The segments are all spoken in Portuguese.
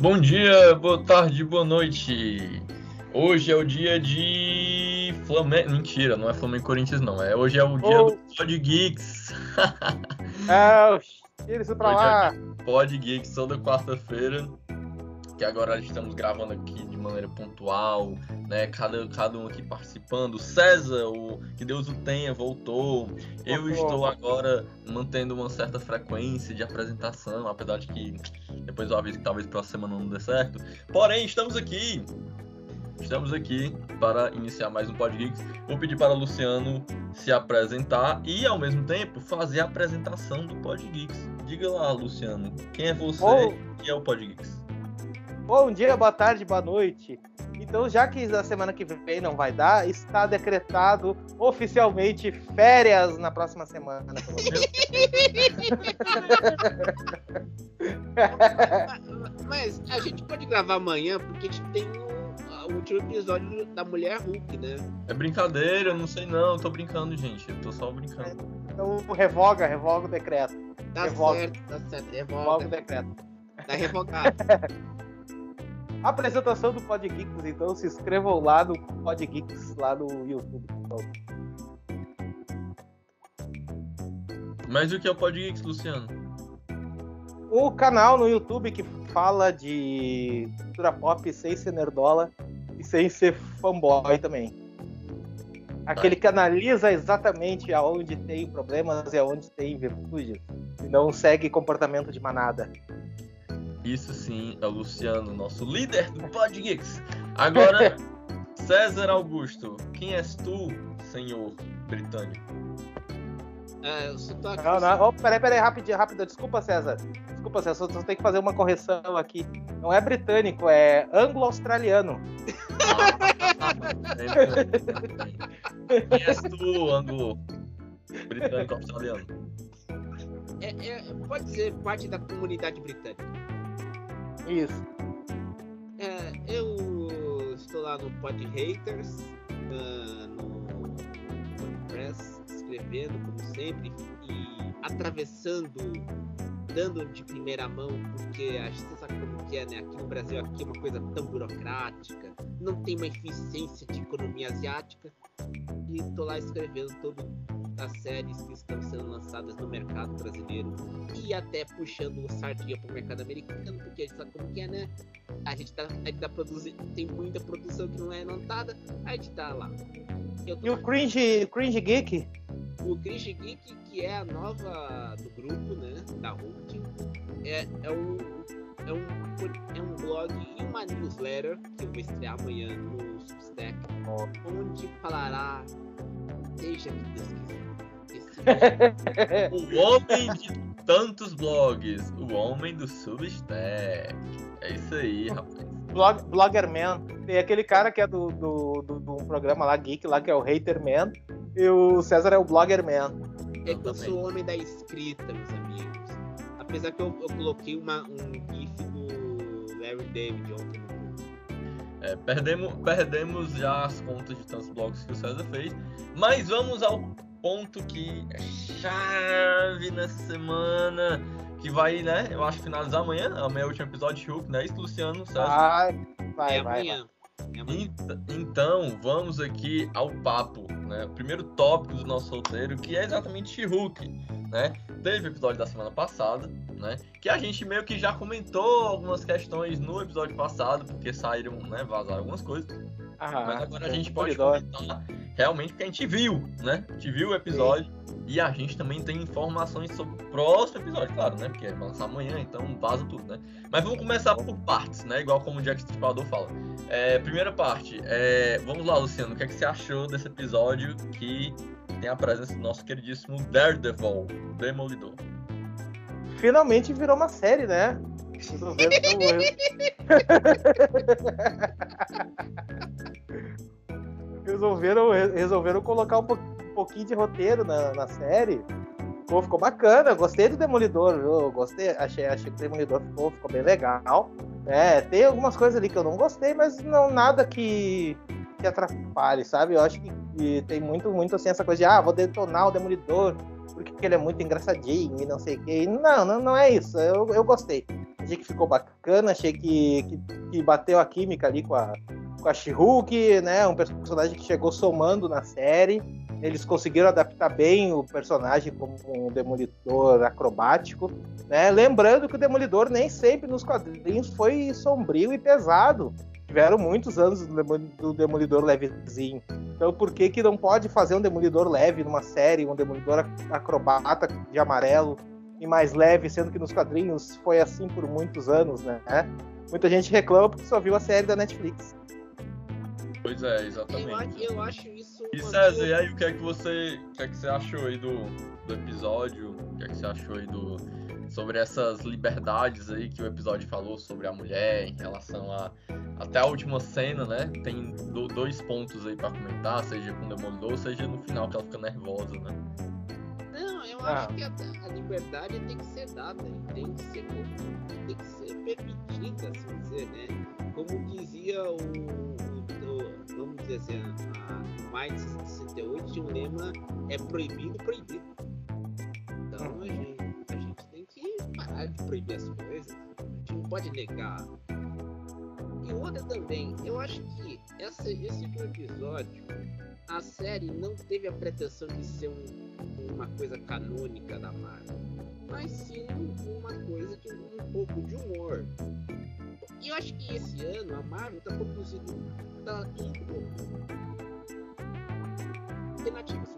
Bom dia, boa tarde, boa noite. Hoje é o dia de Flamengo. Mentira, não é Flamengo Corinthians, não. É, hoje é o dia oh. do Pod Geeks. é, tira isso pra hoje lá. É Pod Geeks toda quarta-feira. Que agora estamos gravando aqui de maneira pontual, né? Cada, cada um aqui participando. César, o que Deus o tenha, voltou. Eu oh, estou agora mantendo uma certa frequência de apresentação, apesar de que depois eu aviso que talvez próxima semana não dê certo. Porém, estamos aqui. Estamos aqui para iniciar mais um Podgeeks. Vou pedir para o Luciano se apresentar e, ao mesmo tempo, fazer a apresentação do Podgeeks. Diga lá, Luciano, quem é você oh. e é o Podgeeks? Bom dia, boa tarde, boa noite. Então, já que a semana que vem não vai dar, está decretado oficialmente férias na próxima semana. Mas a gente pode gravar amanhã porque a gente tem o, último episódio da Mulher Hulk, né? É brincadeira, eu não sei não, eu tô brincando, gente. Eu tô só brincando. Então revoga, revoga o decreto. Tá revoga. certo, tá certo. Revoga. revoga o decreto. Tá revogado. apresentação do Pod Geeks, então se inscrevam lá no Pod Geeks, lá no YouTube. Mas o que é o Pod Geeks, Luciano? O canal no YouTube que fala de cultura pop sem ser nerdola e sem ser fanboy também. Aquele que analisa exatamente aonde tem problemas e aonde tem virtudes. E não segue comportamento de manada. Isso sim é o Luciano, nosso líder do Pod Geeks. Agora, César Augusto, quem és tu, senhor britânico? É, eu sou aqui. Não, não. Oh, peraí, peraí, rapidinho, rápido. Desculpa, César. Desculpa, César, só tem que fazer uma correção aqui. Não é britânico, é anglo-australiano. quem és tu, anglo britânico-australiano? É, é, pode ser parte da comunidade britânica. Isso. É, eu estou lá no Pod Haters, uh, no WordPress, escrevendo como sempre e atravessando, dando de primeira mão, porque a gente sabe como que é, né? Aqui no Brasil aqui é uma coisa tão burocrática, não tem uma eficiência de economia asiática. E estou lá escrevendo todo das séries que estão sendo lançadas no mercado brasileiro e até puxando o sardinha pro mercado americano, porque a gente sabe como que é, né? A gente tá, a gente tá produzindo, tem muita produção que não é notada, a gente tá lá. E o Cringe, Cringe Geek? O Cringe Geek, que é a nova do grupo, né? Da Hulk, é, é um. É um, é um blog e uma newsletter que eu vou estrear amanhã no Substack, onde falará, seja que Deus quiser, o homem de tantos blogs, o homem do Substack. É isso aí, rapaz. Blog, Bloggerman. Tem aquele cara que é do, do, do, do programa lá, Geek, lá, que é o Haterman. E o César é o Bloggerman. É que eu sou o homem da escrita, meus amigos. Apesar que eu, eu coloquei uma, um GIF do Larry David ontem é, perdemos, perdemos já as contas de tantos blogs que o César fez, mas vamos ao ponto que é chave nessa semana, que vai, né? Eu acho finalizar amanhã, amanhã é o último episódio de Hulk, né? Isso, Luciano, César? Vai, vai, é vai. Amanhã. Então, vamos aqui ao papo, né? O primeiro tópico do nosso roteiro, que é exatamente Hulk, né? Teve o episódio da semana passada, né? Que a gente meio que já comentou algumas questões no episódio passado, porque saíram, né? Vazaram algumas coisas. Ah, Mas agora a gente pode comentar realmente porque a gente viu, né? A gente viu o episódio Sim. e a gente também tem informações sobre o próximo episódio, claro, né? Porque vai lançar amanhã, então vaza tudo, né? Mas vamos começar por partes, né? Igual como o Jack Stripador fala. É, primeira parte, é... vamos lá, Luciano, o que, é que você achou desse episódio que tem a presença do nosso queridíssimo Daredevil, Demolidor? Finalmente virou uma série, né? resolveram, resolveram colocar um pouquinho de roteiro na, na série. Pô, ficou bacana, gostei do Demolidor, viu? Gostei, achei, achei que o Demolidor ficou, ficou bem legal. É, tem algumas coisas ali que eu não gostei, mas não nada que, que atrapalhe, sabe? Eu acho que, que tem muito, muito assim, essa coisa de ah, vou detonar o Demolidor porque ele é muito engraçadinho e não sei o que. Não, não, não é isso. Eu, eu gostei. achei que ficou bacana, achei que, que, que bateu a química ali com a, com a She-Hulk, né? Um personagem que chegou somando na série. Eles conseguiram adaptar bem o personagem como um demolidor acrobático, né? Lembrando que o demolidor nem sempre nos quadrinhos foi sombrio e pesado. Tiveram muitos anos do demolidor levezinho. Então por que que não pode fazer um demolidor leve numa série, um demolidor acrobata de amarelo e mais leve, sendo que nos quadrinhos foi assim por muitos anos, né? Muita gente reclama porque só viu a série da Netflix. Pois é, exatamente. Eu, acho- eu acho isso. E César, e aí o que é que você, o que é que você achou aí do, do episódio? O que é que você achou aí do sobre essas liberdades aí que o episódio falou sobre a mulher em relação a até a última cena, né? Tem do- dois pontos aí pra comentar, seja com o Demolidor, seja no final que ela fica nervosa, né? Não, eu Ah. acho que a, a liberdade tem que ser dada, e tem que ser, tem que ser permitida, assim dizer, né? Como dizia o- vamos dizer assim, a, Mais 68 tinha um lema, é proibido, proibido. Então a gente, a gente tem que parar de proibir as coisas, a gente não pode negar. E outra também, eu acho que essa, esse último episódio, a série não teve a pretensão de ser um, uma coisa canônica da Marvel, mas sim uma coisa de um pouco de humor. E eu acho que esse ano a Marvel está produzindo, tá indo alternativas.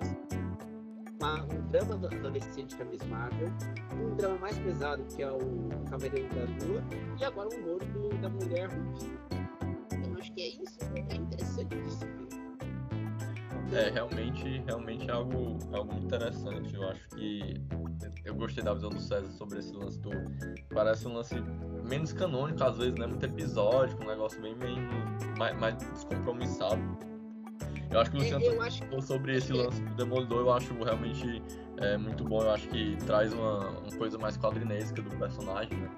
Uma- um drama do- adolescente que é a Miss Marvel, um drama mais pesado que é o Cavaleiro da Lua, e agora o humor do- da Mulher Hulk. Eu acho que é isso, é interessante de ver. É, realmente, realmente é algo, algo interessante. Eu acho que eu gostei da visão do César sobre esse lance do. Parece um lance menos canônico, às vezes, né? Muito episódico, um negócio bem menos. mais, mais descompromissado. Eu acho que o Luciano Eu acho falou sobre esse lance do Demolidor, eu acho realmente é, muito bom. Eu acho que traz uma, uma coisa mais quadrinesca do personagem, né?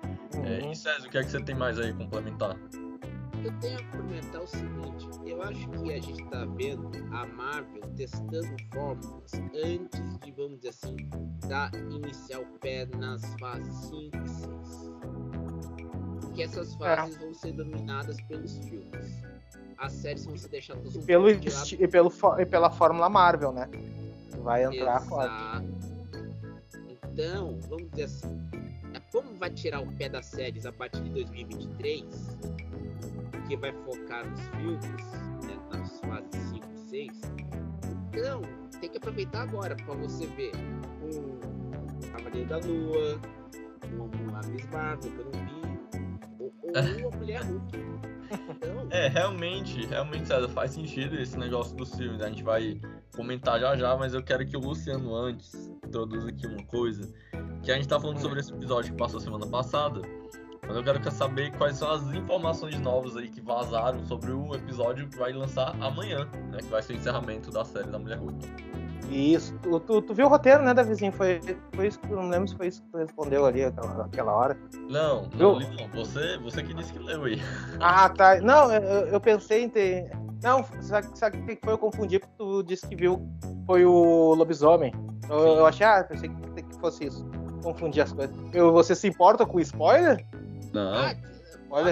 É, Uhum. e César, o que é que você tem mais aí a complementar? Eu tenho a comentar o seguinte, eu acho que a gente tá vendo a Marvel testando fórmulas antes de, vamos dizer assim, dar iniciar o pé nas fases 5 e 6. Porque essas fases vão ser dominadas pelos filmes. As séries vão ser deixadas um E, pelo, lado. e, pelo, e pela Fórmula Marvel, né? Vai entrar forte. Exato. Então, vamos dizer assim, é como vai tirar o pé das séries a partir de 2023, que vai focar nos filmes, né, nas fases 5 e 6, então tem que aproveitar agora para você ver um Cavaleiro da Lua, um, a Miss Marvel, que vi, ou, ou a Mulher Hulk. Então, É, realmente, realmente, César, faz sentido esse negócio dos filmes. A gente vai comentar já já, mas eu quero que o Luciano antes introduza aqui uma coisa. Que a gente tá falando sobre esse episódio que passou semana passada. Mas eu quero que saber quais são as informações novas aí que vazaram sobre o episódio que vai lançar amanhã, né? Que vai ser o encerramento da série da Mulher Hulk. Isso. Tu, tu, tu viu o roteiro, né, Davizinho? Foi, foi isso que eu não lembro se foi isso que tu respondeu ali aquela, aquela hora. Não, não, não. Você, você que disse que leu aí. Ah, tá. Não, eu, eu pensei em ter. Não, sabe, sabe o que foi? Eu confundi porque tu disse que viu. Foi o lobisomem. Eu, eu achei, ah, pensei que, que fosse isso. Confundi as coisas. Eu, você se importa com spoiler? Não. ah,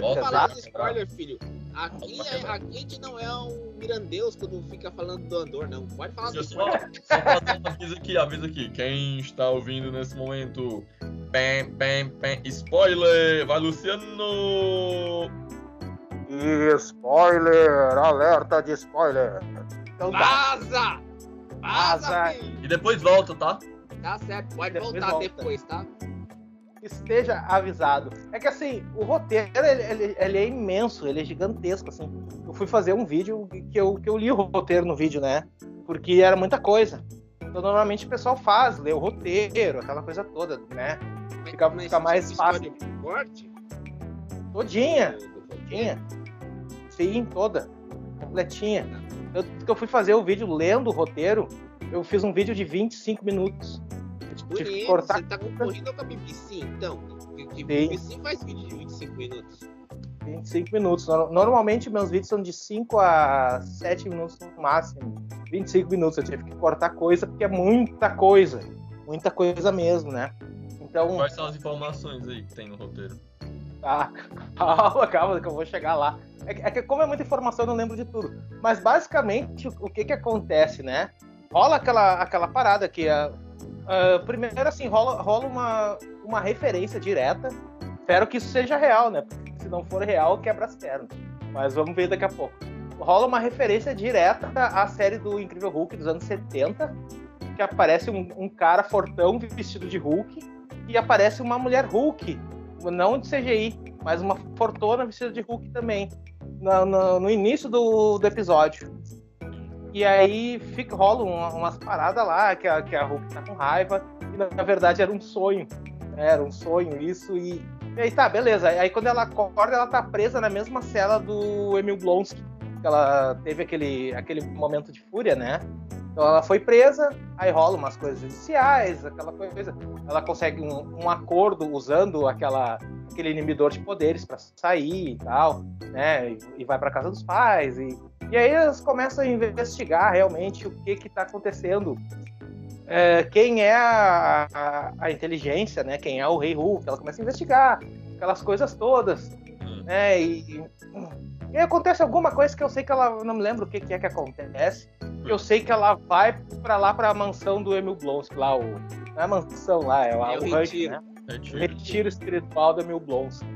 Bota falar de spoiler, filho. Aqui, pra é- aqui a gente não é um Mirandeus quando fica falando do Andor, não. Pode falar do só, spoiler. só fazer um aviso aqui, aviso aqui. Quem está ouvindo nesse momento, pem, pem, pem, spoiler! Vai, Luciano! Spoiler! Alerta de spoiler! Então tá. Vaza! Vaza, Vaza. filho! E depois volta, tá? Tá certo, pode Depois voltar volta. depois, tá? Esteja avisado. É que assim, o roteiro ele, ele- ele é imenso, ele é gigantesco. Assim. Eu fui fazer um vídeo que eu, que eu li o roteiro no vídeo, né? Porque era muita coisa. Então normalmente o pessoal faz, lê o roteiro, aquela coisa toda, né? Fica- mas fica mais tipo fácil. Forte? Todinha, todinha. Sim, toda. Completinha. Eu, eu fui fazer o vídeo lendo o roteiro, eu fiz um vídeo de 25 minutos. Eu tive que Bonito, cortar Você tá concorrendo com a BBC, então. Que. BBC faz vídeo de 25 minutos. 25 minutos. Nor- Normalmente meus vídeos são de 5 a 7 minutos no máximo. 25 minutos. Eu tive que cortar coisa porque é muita coisa. Muita coisa mesmo, né? Então, Quais são as informações aí que tem no roteiro? Tá, calma, calma, que eu vou chegar lá. É que, é que como é muita informação, eu não lembro de tudo. Mas basicamente, o que que acontece, né? Rola aquela, aquela parada que a, uh, primeiro assim, rola, rola uma, uma referência direta. Espero que isso seja real, né? Porque se não for real, quebra as pernas. Mas vamos ver daqui a pouco. Rola uma referência direta à série do Incrível Hulk dos anos 70, que aparece um, um cara fortão vestido de Hulk e aparece uma mulher Hulk, não de CGI, mas uma fortuna vestida de Hulk também, no, no, no início do, do, episódio. E aí fica, rola uma, umas paradas lá, que a, que a Hulk tá com raiva, e na, verdade era um sonho. Era um sonho isso, e, e aí tá, beleza. Aí quando ela acorda, ela tá presa na mesma cela do Emil Blonsky, que ela teve aquele, aquele momento de fúria, né? Então ela foi presa, aí rola umas coisas judiciais, aquela coisa. Ela consegue um, um acordo usando aquela, aquele inibidor de poderes para sair e tal, né? E, e vai para casa dos pais e, e aí eles começam a investigar realmente o que que está acontecendo, é, quem é a, a, a, inteligência, né? Quem é o Rei Hulk? Ela começa a investigar aquelas coisas todas, hum. né? E, e acontece alguma coisa que eu sei que ela não me lembro o que, que é que acontece eu sei que ela vai para lá para a mansão do Emil Blonsky, lá o não é a mansão lá, é, lá, é o, o retiro. né? Retiro. retiro espiritual do Emil Blonsky.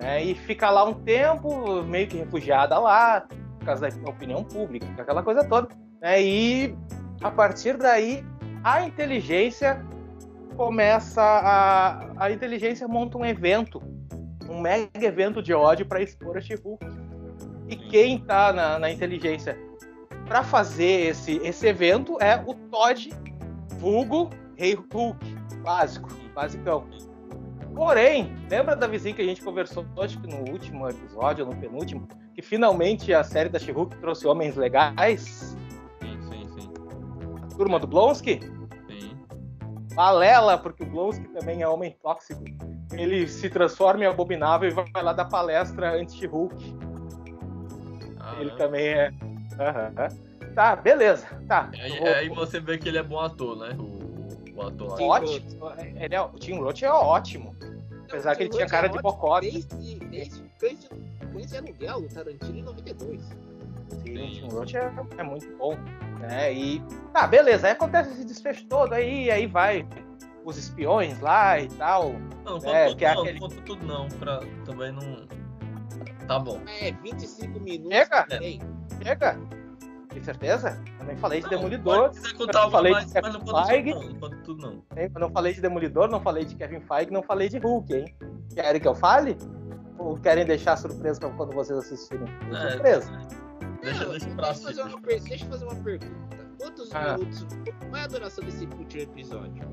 É, e fica lá um tempo, meio que refugiada lá, por causa da opinião pública, aquela coisa toda. Né? E a partir daí, a inteligência começa a. A inteligência monta um evento, um mega evento de ódio para expor a she E quem está na, na inteligência para fazer esse, esse evento é o Todd vulgo Rei Hulk, básico, basicão. Porém, lembra da vizinha que a gente conversou, acho que no último episódio, no penúltimo, que finalmente a série da she trouxe homens legais? Sim, sim, sim. A turma do Blonsky? Sim. Balela, porque o Blonsky também é homem tóxico. Ele se transforma em abominável e vai lá dar palestra anti-Hulk. Ah, ele é? também é Uhum. Tá, beleza. Tá. Aí, vou... aí, você vê que ele é bom ator, né? O, o ator lá. Ótimo. Ele é, o Tim Roth é ótimo. Apesar Não, que ele tinha cara é de bocode. Desde, desde Cães de Aluguel, o Tarantino em 92. Sim, Sim. o Tim Roth é, é, muito bom. Né? E. Tá, beleza. Aí acontece esse desfecho todo aí, aí vai os espiões lá e tal. Não, não né? conta tudo, é não, aquele... conta tudo não, pra também não. Tá bom. É, 25 minutos. Chega! É chega. Tem certeza? Eu nem falei de não, Demolidor. Eu não falei mais, de Kevin Feige. Não, não tudo não. Eu não falei de Demolidor, não falei de Kevin Feige, não falei de Hulk, hein? Querem que eu fale? Ou querem deixar surpresa pra quando vocês assistirem? É, surpresa. É. Deixa, deixa pra deixa, fazer uma, deixa eu fazer uma pergunta. Quantos ah. minutos? Qual é a duração desse último episódio?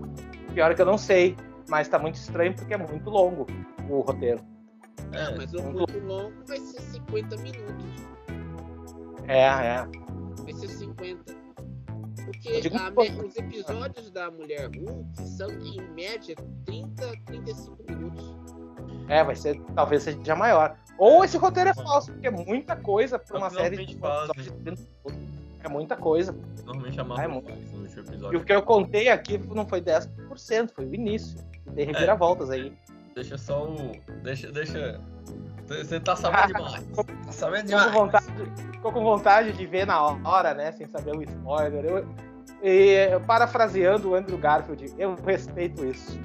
Pior que eu não sei, mas tá muito estranho porque é muito longo o roteiro. É, mas o muito longo vai ser 50 minutos. É, é. Vai ser 50. Porque a, os episódios da Mulher Hulk são em média 30, 35 minutos. É, vai ser, talvez seja maior. Ou esse roteiro é falso, porque é muita coisa pra uma série de É muita coisa. Normalmente a Marvel é muito. episódio. E o que eu contei aqui não foi 10%, foi o início. Tem reviravoltas é. aí. Deixa só o. Deixa. deixa... Você tá sabendo demais. Tá sabendo demais. Com vontade, ficou com vontade de ver na hora, né? Sem saber o spoiler. Eu, e, parafraseando o Andrew Garfield, eu respeito isso.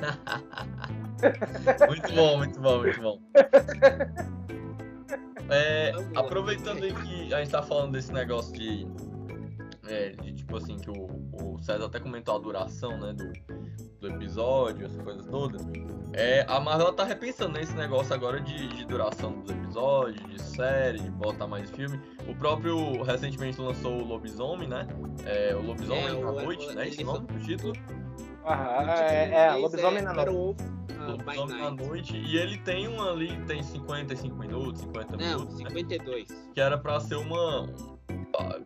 muito bom, muito bom, muito bom. É, aproveitando aí que a gente tá falando desse negócio de, é, de tipo assim, que o, o César até comentou a duração, né, do, do episódio, essas coisas todas. É, a Marvel tá repensando nesse negócio agora de, de, duração dos episódios, de série, de botar mais filme. O próprio recentemente lançou o Lobisomem, né? É, o Lobisomem é, na noite, né? Esse nome do título. Ah, é, é, Lobisomem na noite. Lobisomem na noite. E ele tem um ali, tem 55 minutos, 50 Não, minutos. Não, 52. Né? Que era pra ser uma.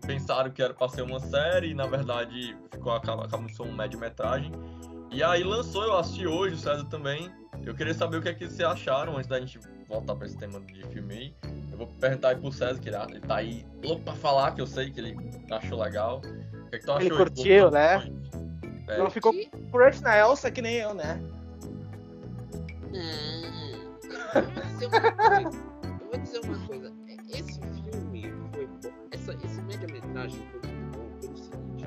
Pensaram que era pra ser uma série e na verdade ficou acabou sendo uma média-metragem. E aí lançou, eu assisti hoje, o César também. Eu queria saber o que é que vocês acharam antes da gente voltar pra esse tema de filme aí. Eu vou perguntar aí pro César, que ele, ele tá aí louco pra falar, que eu sei que ele achou legal. O que, é que tu achou? Ele curtiu, né? É. Não ficou crush na Elsa que nem eu, né? Não, vou dizer uma coisa. Eu vou dizer uma coisa. Média-metragem foi muito bom pelo seguinte: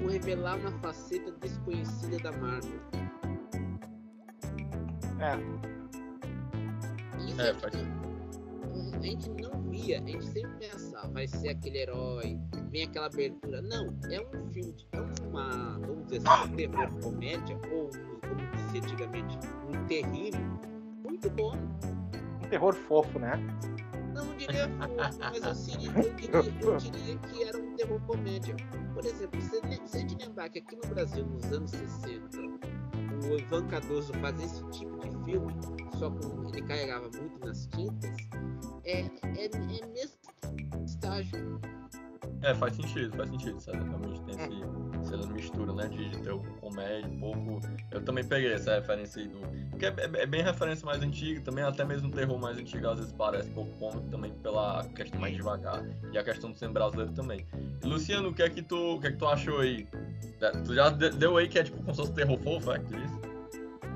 por revelar uma faceta desconhecida da Marvel. É. Isso É, gente, não- a gente não via, a gente sempre pensava, vai ser aquele herói, vem aquela abertura. Não, é um filme, de- é uma, vamos dizer assim, um terror comédia, ou como dizia antigamente, um terrível, muito bom. Um terror fofo, né? Não diria fofo, mas diria, eu, diria, eu que era um terror comédia. Por exemplo, se se a gente lembrar que aqui no Brasil, nos anos 60, o Ivan Cardoso fazia esse tipo de filme, só com ele carregava muito nas tintas, é, é, é nesse estágio. É, faz sentido, faz sentido. César. Realmente tem esse, essa mistura, né? De, de ter com comédia, um pouco. Eu também peguei essa referência aí do. Porque é, é- é bem referência mais antiga, também até mesmo terror mais antigo, às vezes parece um pouco cômico também pela questão mais devagar. E a questão do ser brasileiro também. E, Luciano, o que é que tu, o que é que tu achou aí? É, Tu já de- deu aí que é tipo como se fosse terror fofo, é que tu disse?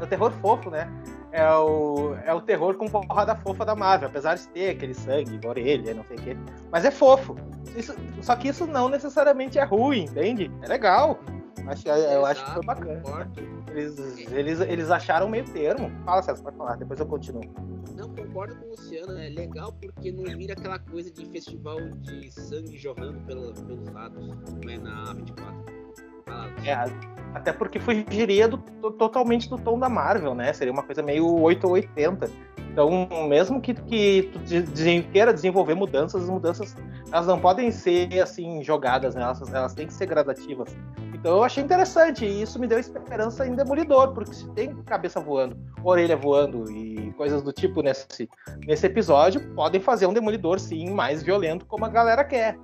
É o terror fofo, né? É o, é o terror com porrada fofa da Marvel, apesar de ter aquele sangue, orelha, não sei o quê. Mas é fofo. Isso- só que isso não necessariamente é ruim, entende? É legal. Acho, eu acho que foi bacana. Concordo. Eles, eles, eles acharam meio termo. Fala, César, pode falar, depois eu continuo. Não, concordo com o Luciano, é legal porque não vira aquela coisa de festival de sangue jorrando pela, pelos lados, não é na A24. Fala, É, até porque fugiria do, to- totalmente do tom da Marvel, né? Seria uma coisa meio 8 ou 80. Então, mesmo que, que tu de- queira desenvolver mudanças, as mudanças elas não podem ser assim jogadas, né? Elas, elas têm que ser gradativas. Então eu achei interessante e isso me deu esperança em Demolidor, porque se tem cabeça voando, orelha voando e coisas do tipo nesse, nesse episódio, podem fazer um Demolidor sim mais violento como a galera quer.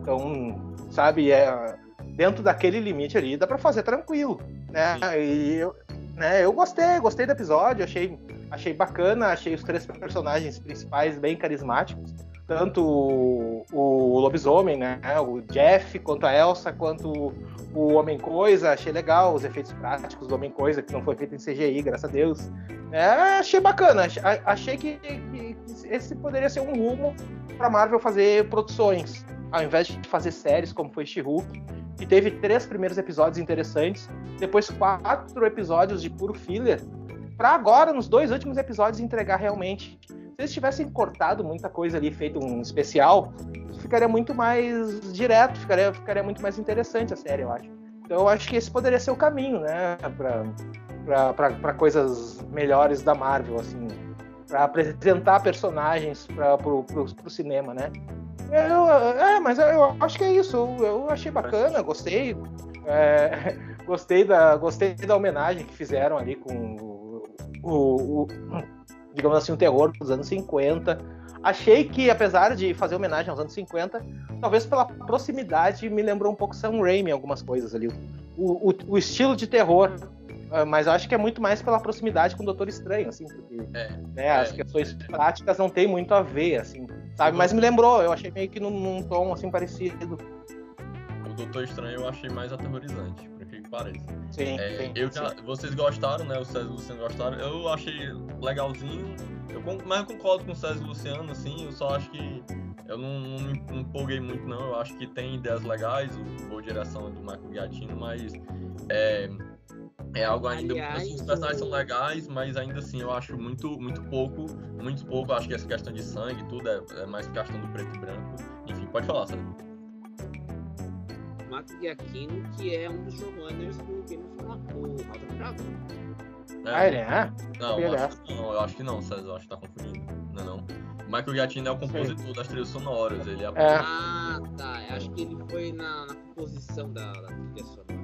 Então, sabe, é, dentro daquele limite ali dá pra fazer tranquilo, né? E eu, né, eu gostei, gostei do episódio, achei, achei bacana, achei os três personagens principais bem carismáticos, tanto o, o lobisomem, né, o Jeff, quanto a Elsa, quanto o Homem Coisa, achei legal os efeitos práticos do Homem Coisa, que não foi feito em CGI, graças a Deus. É, achei bacana, ach- achei que, que esse poderia ser um rumo para Marvel fazer produções, ao invés de fazer séries como foi She-Hulk, que teve três primeiros episódios interessantes, depois quatro episódios de puro filler, para agora, nos dois últimos episódios, entregar realmente. Se eles tivessem cortado muita coisa ali, feito um especial, ficaria muito mais direto, ficaria, ficaria muito mais interessante a série, eu acho. Então eu acho que esse poderia ser o caminho, né, para coisas melhores da Marvel, assim, para apresentar personagens para pro cinema, né? Eu, é, mas eu, acho que é isso. Eu, achei bacana, gostei. É, gostei, da, gostei da homenagem que fizeram ali com o, o, o, digamos assim, o terror dos anos 50. Achei que, apesar de fazer homenagem aos anos 50, talvez pela proximidade me lembrou um pouco Sam Raimi algumas coisas ali. O, o, o estilo de terror. é, Mas eu acho que é muito mais pela proximidade com o Doutor Estranho, assim, porque É, né, as é, questões práticas não tem muito a ver, assim, sabe? Mas me lembrou, eu achei meio que num, num tom assim parecido. O Doutor Estranho eu achei mais aterrorizante, por que que pareça. Sim, É, sim. eu sim. já- vocês gostaram, né? O César e o Luciano gostaram. Eu achei legalzinho. Eu, mas eu concordo com o César e o Luciano, assim. Eu só acho que eu não, não me empolguei muito, não. Eu acho que tem ideias legais, o boa direção do Michael Giacchino, mas é, é algo ainda. Aliás, assim, os personagens são o- legais, mas ainda assim eu acho muito, muito pouco. Muito pouco. Eu acho que essa questão de sangue, tudo é, é mais questão do preto e branco. Enfim, pode falar, César. Marco Giacchino, que é um dos showrunners do Game of Thrones, House of Dragon. Ah, ele é? Não, eu acho, não, eu acho que não, César, eu acho que tá confundindo. Não, é não. Michael Giacchino é o compositor das trilhas sonoras, ele é, É. Ah, tá. Eu Acho que ele foi na, na composição da, da trilha sonora.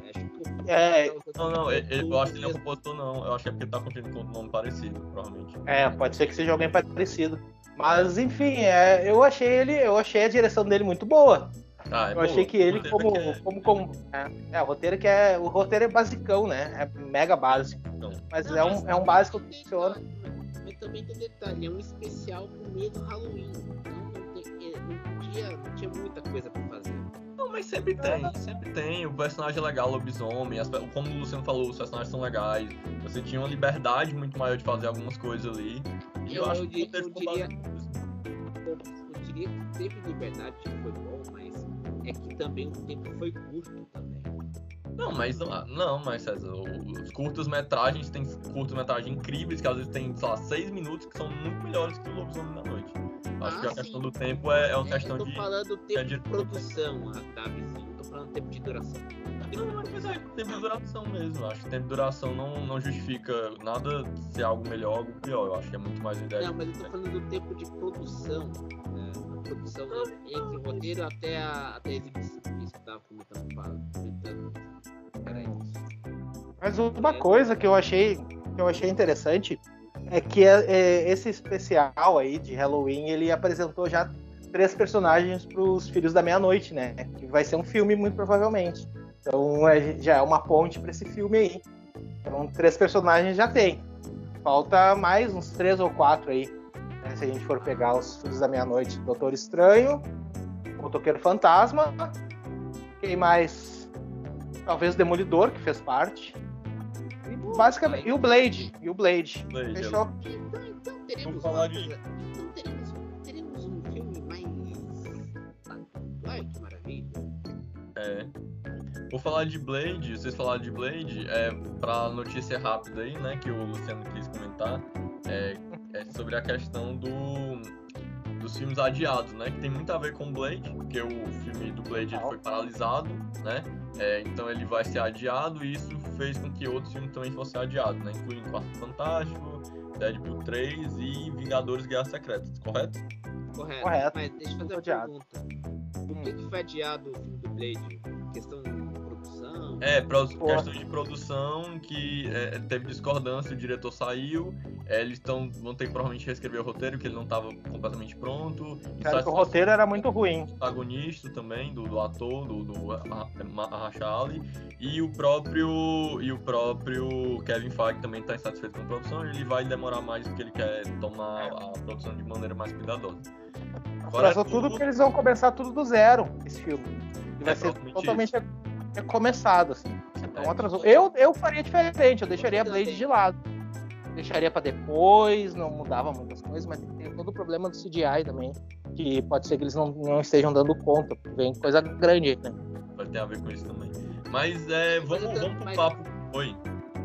O- É, Não, não, ele- ele- eu acho que ele é o compositor, não. Eu acho que é porque tá confundindo com um nome parecido, provavelmente. É, pode ser que seja alguém parecido. Mas enfim, é, eu achei ele, eu achei a direção dele muito boa. Ah, é Eu boa. achei que ele roteiro como, é que é- como, como é, é, o roteiro que é o roteiro é basicão, né? É mega básico. Então, Mas Não, é um, é um básico que funciona. Mas também tem detalhe, é um especial no meio do Halloween. Então não, tem, é, não, tinha, não tinha muita coisa pra fazer. Mas sempre tem, sempre tem. O personagem é legal, o lobisomem, as, como o Luciano falou, os personagens são legais. Você tinha uma liberdade muito maior de fazer algumas coisas ali. E eu, Eu- acho eu que eu ficou diria-. Eu, eu diria que teve liberdade, foi bom, mas é que também o tempo foi curto também. Não, mas não, não, mas César, os curtas-metragens tem curtas-metragens incríveis que às vezes tem, sei lá, seis minutos que são muito melhores que o Lobisomem da Noite. Acho Ah, que a sim. questão do tempo é, é uma questão eu tô de. falando tempo é de de- produção, ah, tá, vizinho? Eu tô falando tempo de duração. Não, mas é tempo de duração mesmo. Acho que tempo de duração não, não justifica nada ser algo melhor ou algo pior. Eu acho que é muito mais ideia. Não, mas eu tô falando do tempo de produção. Né? A produção entre o roteiro até a, até a exibição. Isso que eu tava comentando. comentando. Mas uma coisa que eu achei que eu achei interessante é que é- é, esse especial aí de Halloween ele apresentou já três personagens para os Filhos da Meia-Noite, né? Que vai ser um filme muito provavelmente. Então é- já é uma ponte para esse filme aí. Então três personagens já tem. Falta mais uns três ou quatro aí. né? Se a gente for pegar os Filhos da Meia-Noite, Doutor Estranho, Motoqueiro Fantasma, quem mais? Talvez o Demolidor, que fez parte. E basicamente. E o Blade. E o Blade. Blade, Fechou. Então, então teremos Vamos falar de- Então teremos, teremos um filme mais. Ai, que maravilha. É. Vou falar de Blade, vocês falaram de Blade, é, pra notícia rápida aí, né, que o Luciano quis comentar, é, é sobre a questão do, dos filmes adiados, né, que tem muito a ver com Blade, porque o filme do Blade ele foi paralisado, né, é, então ele vai ser adiado e isso fez com que outros filmes também fossem adiados, né, incluindo Quarto Fantástico, Deadpool 3 e Vingadores Guerra Secretas, correto? Correto. Correto. Mas deixa eu fazer uma Adiado. pergunta. Por que, que foi adiado o filme do Blade? Questão? É, pra Porra. questões de produção que é, teve discordância, o diretor saiu, é, eles tão, vão ter que provavelmente reescrever o roteiro, que ele não estava completamente pronto. Cara, que o roteiro era muito ruim. protagonista também, do, do ator, do, do Mahershala e o próprio e o próprio Kevin Feige também está insatisfeito com a produção, ele vai demorar mais porque ele quer tomar a produção de maneira mais cuidadosa. Fora Atrasou tudo porque eles vão começar tudo do zero, esse filme. E vai É, ser provavelmente totalmente recomeçado, assim. Então É. atrasou. Eu, eu faria diferente, eu deixaria a Blade de lado. Deixaria pra depois, não mudava muitas coisas, mas tem todo o problema do CGI também. Que pode ser que eles não, não estejam dando conta, porque vem coisa grande aí, né? vai ter a ver com isso também. Mas é, Mas vamos, tô- vamos pro mas- papo. Oi.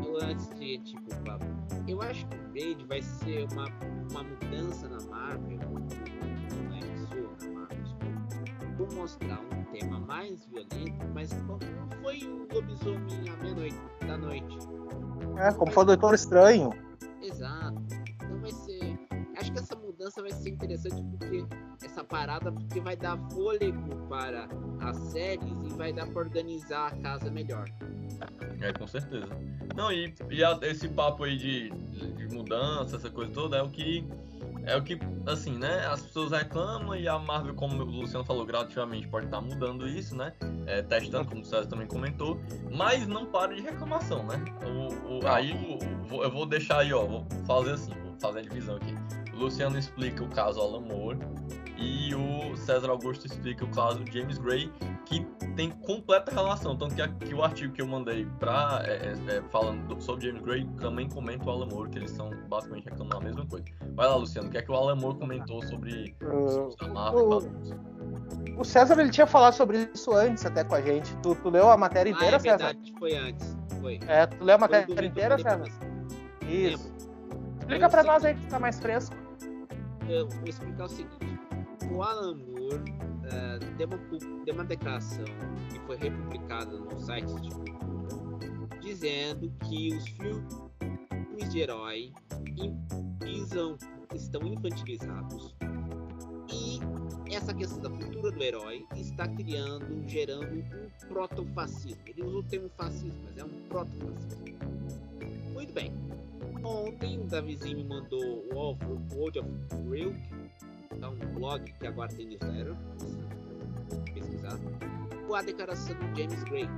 Eu, antes de tipo, papo, eu acho que o Blade vai ser uma, uma mudança na Marvel, na por mostrar um tema mais violento, mas como foi o lobisomem à meia-noite da noite. É, como foi o Doutor Estranho. Exato. Então vai ser. Acho que essa mudança vai ser interessante porque essa parada porque vai dar fôlego para as séries e vai dar para organizar a casa melhor. É, com certeza. Não, e, e a- esse papo aí de, de mudança, essa coisa toda, é o que. É o que, assim, né? As pessoas reclamam e a Marvel, como o Luciano falou, gradativamente pode estar mudando isso, né? É, testando, como o César também comentou. Mas não para de reclamação, né? O, o- aí o- eu vou deixar aí, ó. Vou fazer assim, vou fazer a divisão aqui. Luciano explica o caso Alan Moore e o César Augusto explica o caso James Gray, que tem completa relação. Tanto que, a- que o artigo que eu mandei pra, é, é, é, falando do- sobre James Gray também comenta o Alan Moore, que eles estão basicamente reclamando a mesma coisa. Vai lá, Luciano, o que é que o Alan Moore comentou sobre, sobre a Marvel? e o- tal? O César ele tinha falado sobre isso antes até com a gente. Tu, tu leu a matéria Ah, inteira, é César? verdade, foi antes. Foi. É, tu leu a matéria inteira, César? Isso. Explica pra nós aí que tá mais fresco. Eu vou explicar o seguinte. O Alan Moore eh, deu, uma, pu- deu uma declaração que foi republicada no site de cultura, dizendo que os filmes de herói visam, estão infantilizados e essa questão da cultura do herói está criando, gerando um protofascismo. Ele usa o termo fascismo, mas é um protofascismo. Muito bem. Ontem o Davizinho me mandou o o World of que é um blog que agora tem newsletter, pesquisar, com a declaração do James Gray,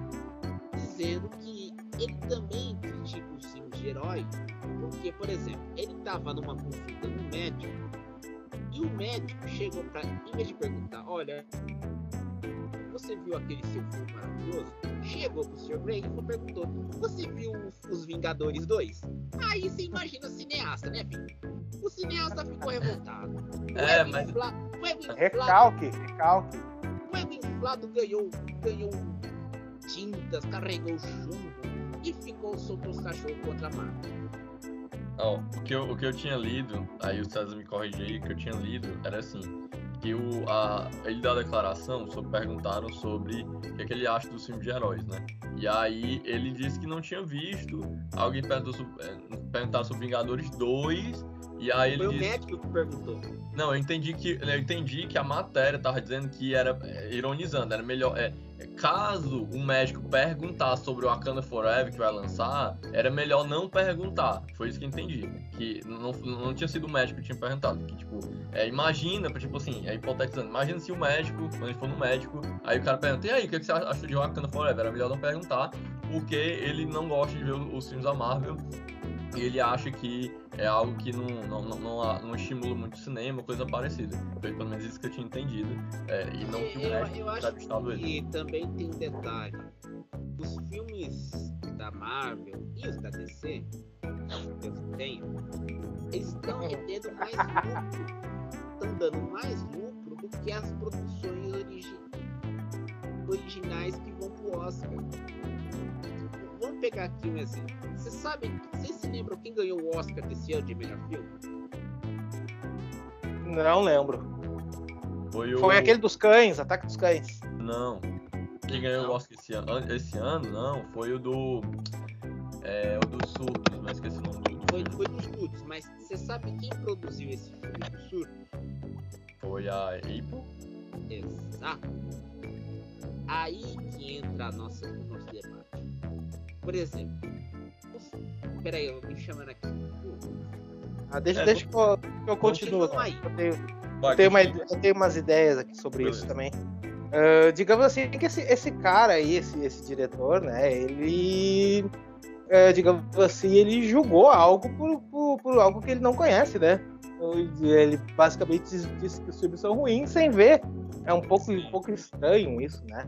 dizendo que ele também critica os filmes de herói, porque, por exemplo, ele estava numa consulta no médico, e o médico chegou para, em vez de perguntar, olha, você viu aquele seu filme maravilhoso? Chegou pro Sr. Grey e perguntou: Você viu Os Vingadores 2? Aí você imagina o cineasta, né, filho? O cineasta ficou revoltado. É, o mas- infla... o ego inflado, Recalque, recalque. o ego inflado ganhou, ganhou tintas, carregou chumbo e ficou solto os cachorros contra a Marvel. Ó, o, que eu, o que eu tinha lido, aí o César me corrigiu aí, o que eu tinha lido era assim, que o, a, ele deu a declaração, sobre, perguntaram sobre o que, é que ele acha dos filmes de heróis, né? E aí ele disse que não tinha visto, alguém perguntou sobre, é, perguntaram sobre Vingadores 2, e aí Foi ele o disse... médico que perguntou. Não, eu entendi que eu entendi que a matéria tava dizendo que era é, ironizando, era melhor é, é, caso o médico perguntar sobre o Wakanda Forever que vai lançar, era melhor não perguntar. Foi isso que eu entendi, que não, não tinha sido o médico que tinha perguntado, que tipo, é, imagina, tipo assim, é hipotetizando, imagina se o médico, quando gente for no médico, aí o cara pergunta: "E aí, o que, que você acha de Wakanda Forever?" Era melhor não perguntar, porque ele não gosta de ver os filmes da Marvel e ele acha que é algo que não, não, não, não, não estimula muito o cinema, coisa parecida. Foi pelo menos isso que eu tinha entendido. É, e não que o eu, eu acho ele. que também tem um detalhe. Os filmes da Marvel e os da DC, que eu tenho, eles estão rendendo mais lucro. Estão dando mais lucro do que as produções origi- originais que vão pro Oscar. Vamos pegar aqui um exemplo. Vocês sabem, vocês se lembram quem ganhou o Oscar desse ano de melhor filme? Não lembro. Foi, o... Foi aquele dos cães, Ataque dos Cães. Não. Quem ganhou o. Oscar esse ano, esse ano, não, foi o do. É, o do Surtos, mas esqueci o nome do, do Foi, foi dos Surtos, mas você sabe quem produziu esse filme do Surtos? Foi a Apple. Exato. Aí que entra a nossa, o nosso debate. Por exemplo. Peraí, eu me chamando aqui. Ah, deixa, É, deixa que eu, que eu continuo. Eu tenho, eu tenho, uma, eu tenho umas ideias aqui sobre isso Beleza. também. Ah, digamos assim que esse, esse cara aí, esse, esse diretor, né, ele. é, digamos assim, ele julgou algo por, por, por algo que ele não conhece, né? Ele basicamente diz- disse que os filmes são ruins sem ver. É um pouco, um pouco estranho isso, né?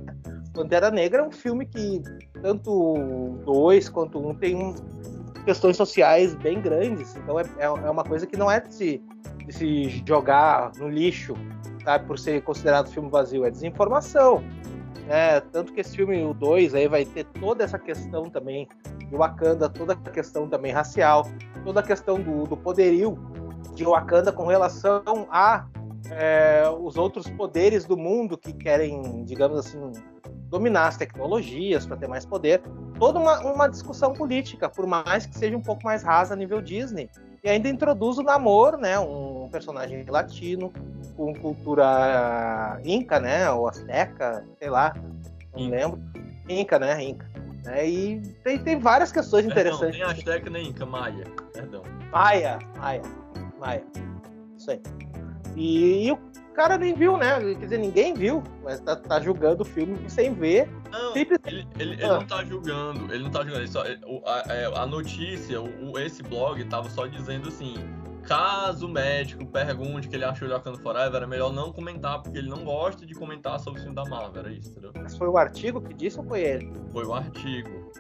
Pantera Negra é um filme que tanto o dois quanto um tem um- questões sociais bem grandes. Então é, é é uma coisa que não é de se, de se jogar no lixo, sabe? Por ser considerado filme vazio. É desinformação. né? tanto que esse filme, o 2, aí vai ter toda essa questão também de Wakanda, toda a questão também racial, toda a questão do, do poderio de Wakanda com relação a é, os outros poderes do mundo que querem, digamos assim, dominar as tecnologias para ter mais poder. Toda uma, uma discussão política, por mais que seja um pouco mais rasa a nível Disney. E ainda introduz o Namor, né, um personagem latino com cultura inca, né, ou azteca, sei lá, não Inca. lembro. Inca, né, Inca. Né, e tem, tem várias questões Perdão, interessantes. tem Azteca nem Inca, Maia. Perdão. Maia, Maia, Maia. Isso aí. E, e o cara nem viu, né? Quer dizer, ninguém viu, mas tá, tá julgando o filme sem ver. Não, Simples. ele, ele, ele Ah. não tá julgando, ele não tá julgando. Ele só, ele- o- a, é, a notícia, o, o- esse blog tava só dizendo assim: caso o médico pergunte o que ele achou de Wakanda Forever, era melhor não comentar, porque ele não gosta de comentar sobre o filme da Marvel, era isso, entendeu? Mas foi o artigo que disse ou foi ele? Foi o artigo.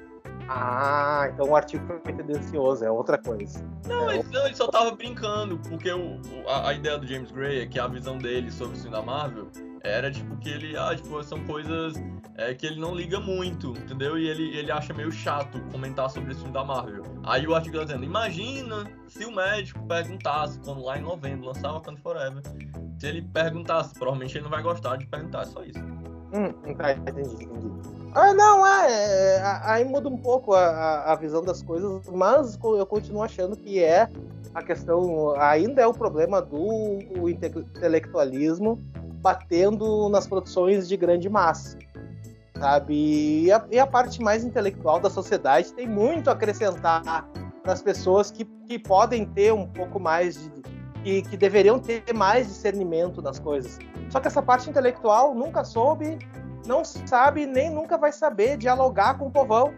Ah, então o artigo foi tendencioso, é outra coisa. Não, É, ele, não, ele só tava brincando, porque o- a, a ideia do James Gray é que a visão dele sobre o filme da Marvel era tipo que ele, ah, tipo, são coisas é, que ele não liga muito, entendeu? E ele, ele acha meio chato comentar sobre esse filme da Marvel. Aí o artigo tá dizendo, imagina se o médico perguntasse, quando lá em novembro lançava Wakanda Forever, se ele perguntasse, provavelmente ele não vai gostar de perguntar, é só isso. Hum, tá, entendi, entendi. Ah, não, é, é, aí muda um pouco a, a- visão das coisas, mas eu continuo achando que é a questão, ainda é o problema do inte- intelectualismo batendo nas produções de grande massa, sabe? E a, e a parte mais intelectual da sociedade tem muito a acrescentar para as pessoas que, que podem ter um pouco mais de. Que, que deveriam ter mais discernimento nas coisas. Só que essa parte intelectual nunca soube, não sabe, nem nunca vai saber dialogar com o povão,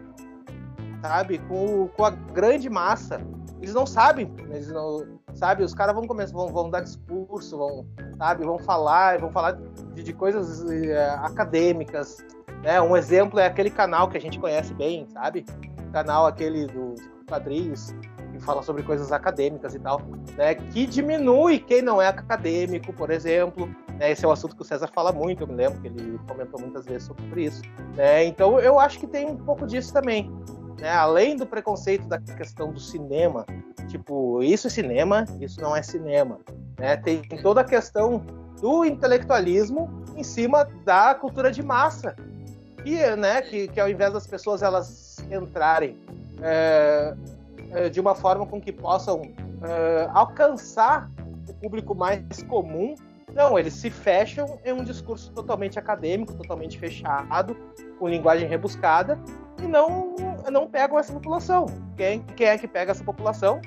sabe? Com, com a grande massa. Eles não sabem, eles não, sabe? Os caras vão começar, vão, vão dar discurso, vão, sabe? Vão falar, vão falar de, de coisas é, acadêmicas, né? Um exemplo é aquele canal que a gente conhece bem, sabe? O canal aquele do quadrinhos que fala sobre coisas acadêmicas e tal, né? Que diminui quem não é acadêmico, por exemplo. Né? Esse é um assunto que o César fala muito, eu me lembro que ele comentou muitas vezes sobre isso. Né? Então eu acho que tem um pouco disso também. Né? Além do preconceito da questão do cinema, tipo, isso é cinema, isso não é cinema. Né? Tem toda a questão do intelectualismo em cima da cultura de massa. E, né, que, que ao invés das pessoas elas entrarem é, é, de uma forma com que possam é, alcançar o público mais comum, não, eles se fecham em um discurso totalmente acadêmico, totalmente fechado, com linguagem rebuscada, e não, não pegam essa população. Quem, quem é que pega essa população?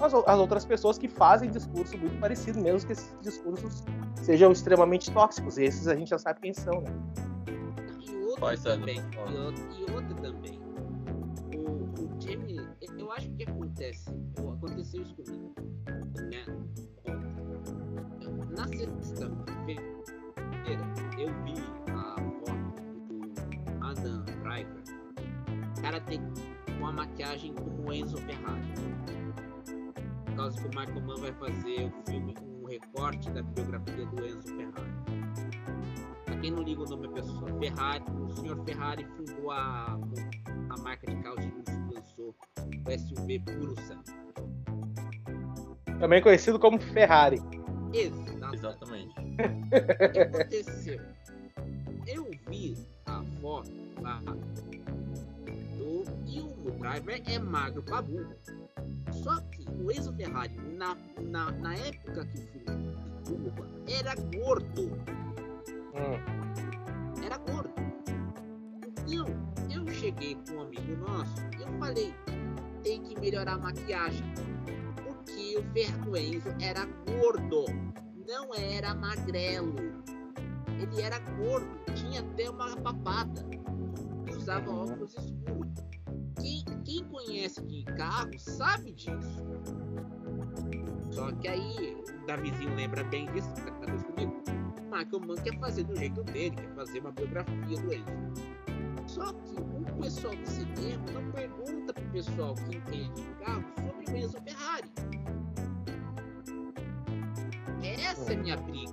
As, as outras pessoas que fazem discurso muito parecido, mesmo que esses discursos sejam extremamente tóxicos. Esses a gente já sabe quem são, né? E outro também. E outro, e outro também. O, o Jamie, eu acho que acontece. Aconteceu isso comigo. Né? Na sexta-feira, eu vi a foto do Adam Driver. O cara tem uma maquiagem como Enzo Ferrari. Por causa que o Michael Mann vai fazer o filme, um recorte da biografia do Enzo Ferrari. Pra quem não liga o nome da pessoa, Ferrari, o senhor Ferrari fundou a, a marca de carros de luxo que lançou o SUV puro sangue. Também conhecido como Ferrari. Exatamente. O que aconteceu? Eu vi a foto lá do e o driver é magro pra burro. Só que o Enzo Ferrari, na, na, na época que o filme de curva, era gordo. Hum. Era gordo. Então, eu cheguei com um amigo nosso e eu falei, tem que melhorar a maquiagem. Porque o Fer- Enzo era gordo, não era magrelo. Ele era gordo, tinha até uma papada. Usava óculos escuros. Quem, quem conhece carro sabe disso. Só que aí, o Davizinho lembra bem disso, tá tá comigo. Michael Mann quer fazer do jeito dele, quer fazer uma biografia do Enzo. Só que o pessoal do cinema não pergunta pro pessoal que entende de carro sobre o Enzo Ferrari. Essa é minha briga.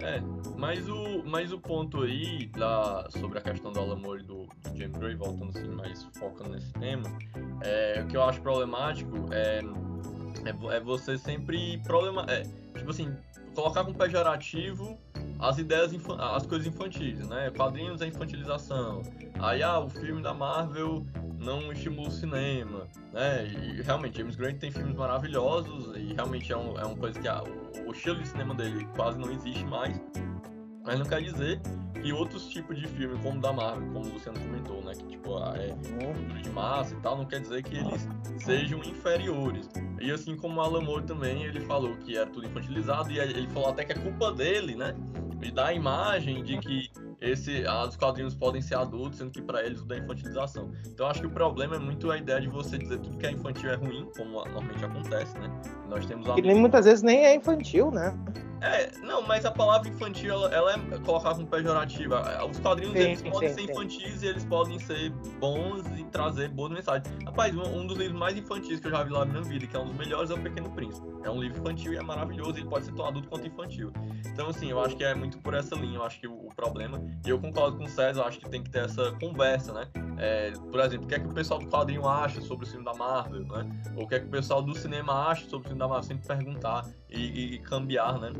É, mas o, mas o ponto aí da, sobre a questão do Alan Moore e do, do James Gray, voltando assim, mais focando nesse tema, é, o que eu acho problemático é, é, é você sempre problema, é, tipo assim, colocar com pejorativo as ideias, as coisas infantis, né? Quadrinhos é infantilização. Aí, ah, o filme da Marvel não estimula o cinema, né? E realmente, James Grant tem filmes maravilhosos e realmente é, um, é uma coisa que a- o, estilo de cinema dele quase não existe mais. Mas não quer dizer que outros tipos de filme, como o da Marvel, como o Luciano comentou, né? Que tipo, ah, é cultura de massa e tal, não quer dizer que eles sejam inferiores. E assim como o Alan Moore também, ele falou que era tudo infantilizado e ele falou até que é culpa dele, né? Dar a imagem de que esse, ah, os quadrinhos podem ser adultos, sendo que pra eles tudo é infantilização. Então acho que o problema é muito a ideia de você dizer tudo que é infantil é ruim, como normalmente acontece, né? Nós temos Que nem muitas vezes nem é infantil, né? É, não, mas a palavra infantil, ela, ela é colocada como pejorativa. Os quadrinhos, Sim, eles sim, podem sim, ser infantis e eles podem ser bons e trazer boas mensagens. Rapaz, um, um dos livros mais infantis que eu já vi lá na minha vida, que é um dos melhores, é O Pequeno Príncipe. É um livro infantil e é maravilhoso, ele pode ser tão adulto quanto infantil. Então, assim, eu acho que é muito por essa linha, eu acho que o, o problema, e eu concordo com o César, eu acho que tem que ter essa conversa, né? É, por exemplo, o que é que o pessoal do quadrinho acha sobre o filme da Marvel, né? Ou o que é que o pessoal do cinema acha sobre o filme da Marvel, sempre perguntar e, e, e cambiar, né?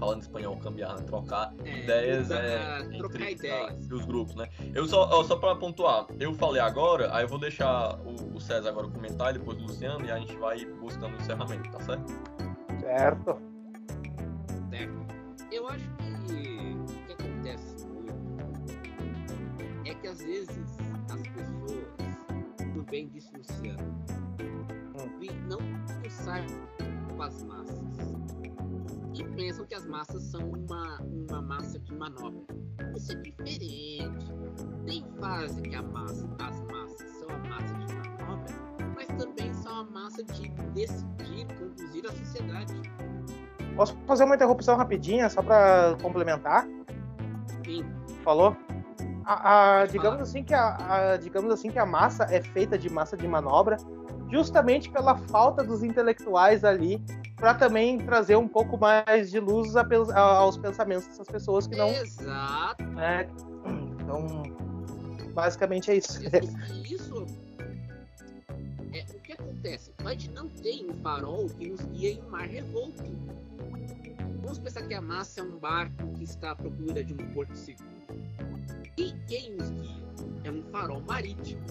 Falando espanhol, cambiar, né? trocar É, ideias trocar- é, trocar entre ideias. ah, os grupos, né? Eu só, ó, só para pontuar, eu falei agora, aí eu vou deixar o, o César agora comentar e depois o Luciano e a gente vai buscando o encerramento, tá certo? Certo. certo? Eu acho que o que acontece muito é que às vezes as pessoas, do bem disse Luciano, vi- não saem com as massas pensam que as massas são uma, uma massa de manobra. Isso é diferente. Tem fase que a massa, as massas são a massa de manobra, mas também são a massa de decidir, conduzir as Posso fazer uma interrupção rapidinha, só para complementar? Sim. Falou? A, a, digamos, falar. assim que a, a- digamos assim que a massa é feita de massa de manobra justamente pela falta dos intelectuais ali para também trazer um pouco mais de luz a a- aos pensamentos dessas pessoas que não Exato. né? Então, basicamente é isso. E isso é o que acontece. Gente não tem um farol que nos guia em um mar revolto. Vamos pensar que a massa é um barco que está à procura de um porto seguro. E quem nos guia é um farol marítimo.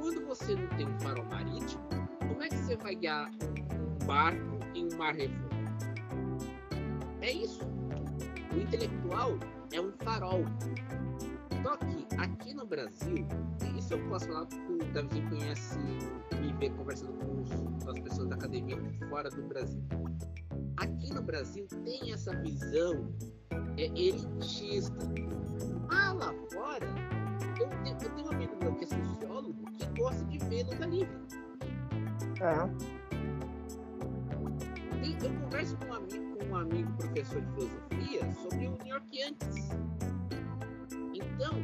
Quando você não tem um farol marítimo, como é que você vai guiar um barco em um mar revolto? É isso. O intelectual é um farol. Só que aqui no Brasil, isso eu posso falar porque o Davizinho conhece, me vê conversando com, os- com as pessoas da academia fora do Brasil. Aqui no Brasil tem essa visão é, elitista. Ah, lá fora, eu, eu tenho um amigo meu que é sociólogo que gosta de ver luta livre. É. Eu converso com um amigo, com um amigo professor de filosofia sobre o New York Yankees. Então,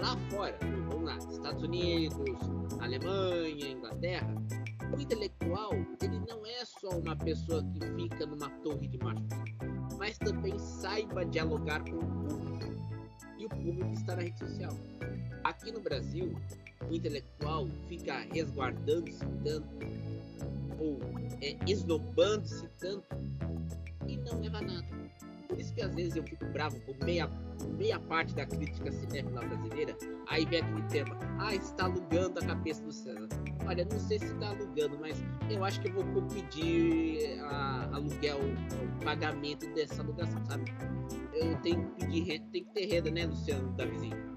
lá fora, vamos lá, Estados Unidos, Alemanha, Inglaterra, o intelectual, ele não é só uma pessoa que fica numa torre de marfim, mas também saiba dialogar com o público. E o público está na rede social. Aqui no Brasil, o intelectual fica resguardando-se tanto, ou é, esnobando-se tanto, e não leva nada. Por isso que às vezes eu fico bravo com meia, meia parte da crítica cinéfila brasileira. Aí vem aquele tema, ah, está alugando a cabeça do César. Olha, não sei se está alugando, mas eu acho que eu vou pedir a, aluguel, o pagamento dessa alugação, sabe? Eu tenho que pedir renda, tem que ter renda, né, Luciano Davizinho?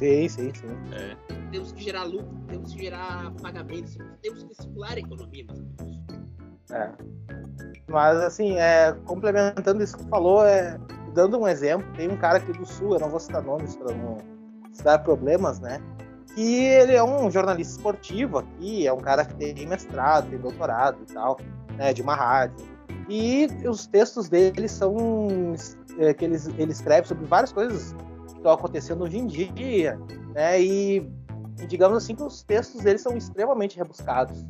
Sim, sim, sim. É, Temos que gerar lucro, temos que gerar pagamentos, temos que circular a economia, meus amigos. É. Mas assim, é, complementando isso que falou, é, dando um exemplo, tem um cara aqui do sul, eu não vou citar nomes para não dar problemas, né? Que ele é um jornalista esportivo aqui, é um cara que tem mestrado, tem doutorado e tal, né? De uma rádio. E os textos dele são é, que ele, ele escreve sobre várias coisas estão acontecendo hoje em dia, né? E, digamos assim que os textos dele são extremamente rebuscados.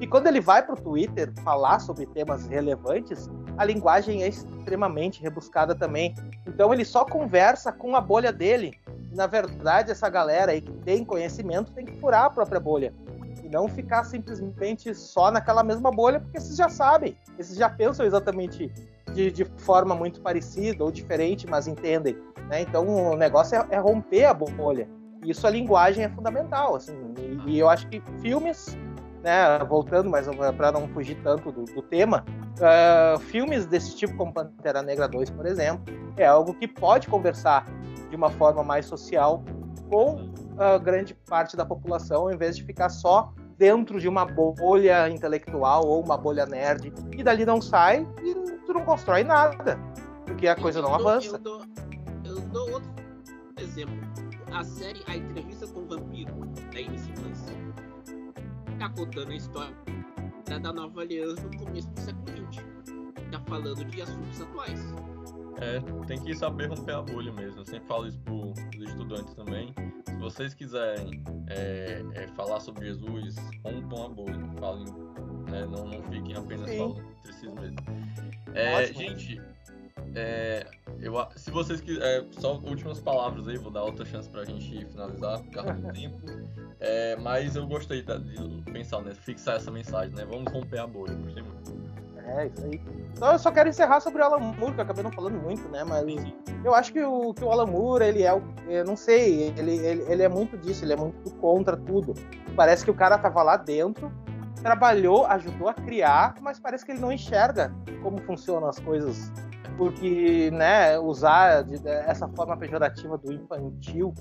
E quando ele vai para o Twitter falar sobre temas relevantes, a linguagem é extremamente rebuscada também. Então ele só conversa com a bolha dele. E, na verdade, essa galera aí que tem conhecimento tem que furar a própria bolha. E não ficar simplesmente só naquela mesma bolha, porque esses já sabem. Esses já pensam exatamente de, de forma muito parecida ou diferente, mas entendem. Né? Então o negócio é, é romper a bolha. E isso a linguagem é fundamental. Assim, e, e eu acho que filmes né, voltando, mas para não fugir tanto do, do tema, uh, filmes desse tipo, como Pantera Negra 2, por exemplo, é algo que pode conversar de uma forma mais social com uh, grande parte da população, ao invés de ficar só dentro de uma bolha intelectual ou uma bolha nerd, e dali não sai e tu não constrói nada, porque a coisa não Eu dou- avança. Eu dou, eu dou outro exemplo. A série A Entrevista com o Vampiro, da MC Plus, tá contando a história da Nova Aliança no começo do século XX. Tá falando de assuntos atuais. é, tem que saber romper a bolha mesmo. Eu sempre falo isso pros estudantes também. Se vocês quiserem é, é, falar sobre Jesus, rompam a bolha. Falem, né, não, não fiquem apenas Sim. falando entre si mesmos. É, Ótimo. gente, é, eu, se vocês quiserem, só últimas palavras aí, vou dar outra chance pra gente finalizar por causa do tempo. É, mas eu gostei da- de pensar nessa, fixar essa mensagem, né? Vamos romper a bolha, gostei muito. É, isso aí. Então eu só quero encerrar sobre o Alan Moore, que eu acabei não falando muito, né? Mas eu acho que o, que o Alan Moore, ele é o. Eu não sei, ele, ele, ele é muito disso, ele é muito contra tudo. Parece que o cara tava lá dentro, trabalhou, ajudou a criar, mas parece que ele não enxerga como funcionam as coisas. Porque, né, usar essa forma pejorativa do infantil,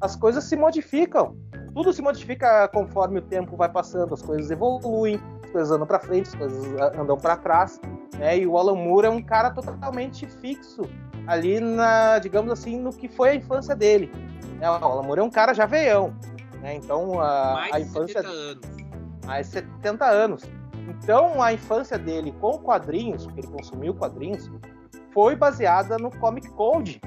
as coisas se modificam. Tudo se modifica conforme o tempo vai passando, as coisas evoluem, as coisas andam para frente, as coisas andam para trás, né? E o Alan Moore é um cara totalmente fixo ali na, digamos assim, no que foi a infância dele. Né? O Alan Moore é um cara já veião, né? Então a, Mais a infância 70 anos. mais 70 anos. Então, a infância dele com quadrinhos, porque ele consumiu quadrinhos, foi baseada no Comic Code,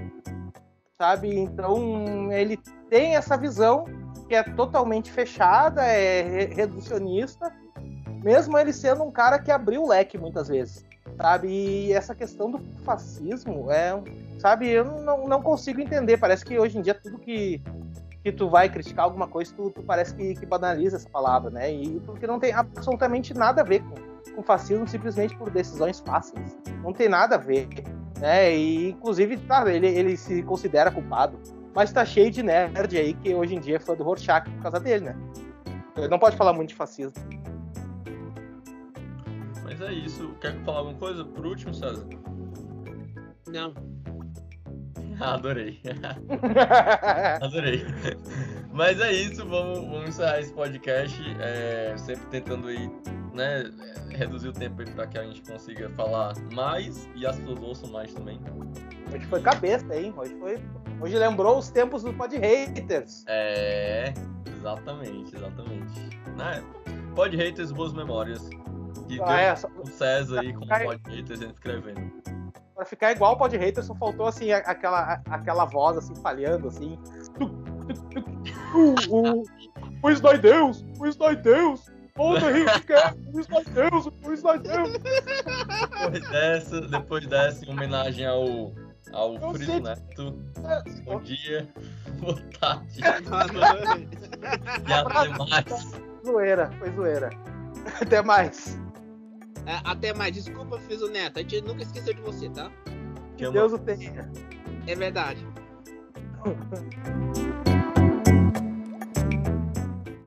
sabe? Então, ele tem essa visão que é totalmente fechada, é reducionista, mesmo ele sendo um cara que abriu o leque muitas vezes, sabe? E essa questão do fascismo é, sabe? Eu não, não consigo entender. Parece que hoje em dia tudo que que tu vai criticar alguma coisa, tu, tu parece que, que, banaliza essa palavra, né? E porque não tem absolutamente nada a ver com, com fascismo simplesmente por decisões fáceis. Não tem nada a ver, né? E inclusive, tá, ele, ele se considera culpado, mas tá cheio de nerd aí que hoje em dia é fã do Rorschach por causa dele, né? Ele não pode falar muito de fascismo. Mas é isso. Quer falar alguma coisa por último, César? Não. Adorei. Adorei. Mas é isso, vamos, vamos encerrar esse podcast. É, sempre tentando aí, né, reduzir o tempo para que a gente consiga falar mais e as pessoas ouçam mais também. Hoje foi cabeça, hein? Hoje foi. Hoje lembrou os tempos do Pod Haters. É, exatamente, exatamente. Né? Pod Haters, boas memórias. E ah, é, só... o César aí como Pod Haters escrevendo para ficar igual o Pod Hater, só faltou assim aquela, aquela voz assim falhando assim. Pois dói Deus, pois dói Deus. Ô, Henrique quer, pois dói Deus, pois dói Deus. Depois dessa, depois dessa, em homenagem ao ao Friso Neto. É, bom dia, boa tarde. e até mais. Zoeira, foi zoeira. Até mais. É, até mais. Desculpa, fiz o Neto. A gente nunca esqueceu de você, tá? Que Deus o tenha. É verdade.